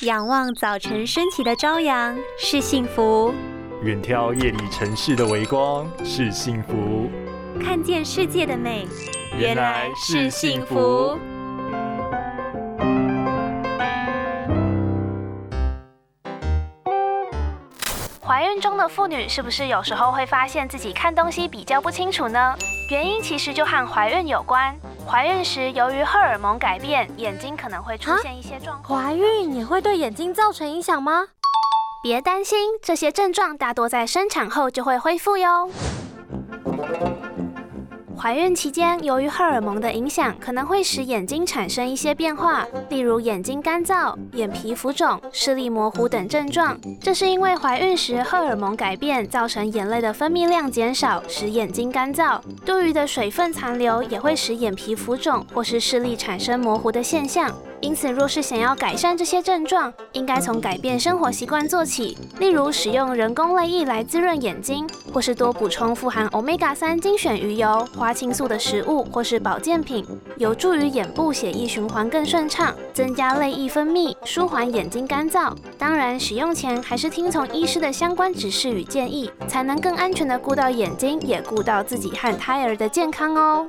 仰望早晨升起的朝阳是幸福，远眺夜里城市的微光是幸福，看见世界的美原来是幸福。怀孕中的妇女是不是有时候会发现自己看东西比较不清楚呢？原因其实就和怀孕有关。怀孕时，由于荷尔蒙改变，眼睛可能会出现一些状况。怀孕也会对眼睛造成影响吗？别担心，这些症状大多在生产后就会恢复哟。怀孕期间，由于荷尔蒙的影响，可能会使眼睛产生一些变化，例如眼睛干燥、眼皮浮肿、视力模糊等症状。这是因为怀孕时荷尔蒙改变，造成眼泪的分泌量减少，使眼睛干燥。多余的水分残留也会使眼皮浮肿或是视力产生模糊的现象。因此，若是想要改善这些症状，应该从改变生活习惯做起，例如使用人工泪液来滋润眼睛，或是多补充富含 Omega 三精选鱼油、花青素的食物或是保健品，有助于眼部血液循环更顺畅，增加泪液分泌，舒缓眼睛干燥。当然，使用前还是听从医师的相关指示与建议，才能更安全的顾到眼睛，也顾到自己和胎儿的健康哦。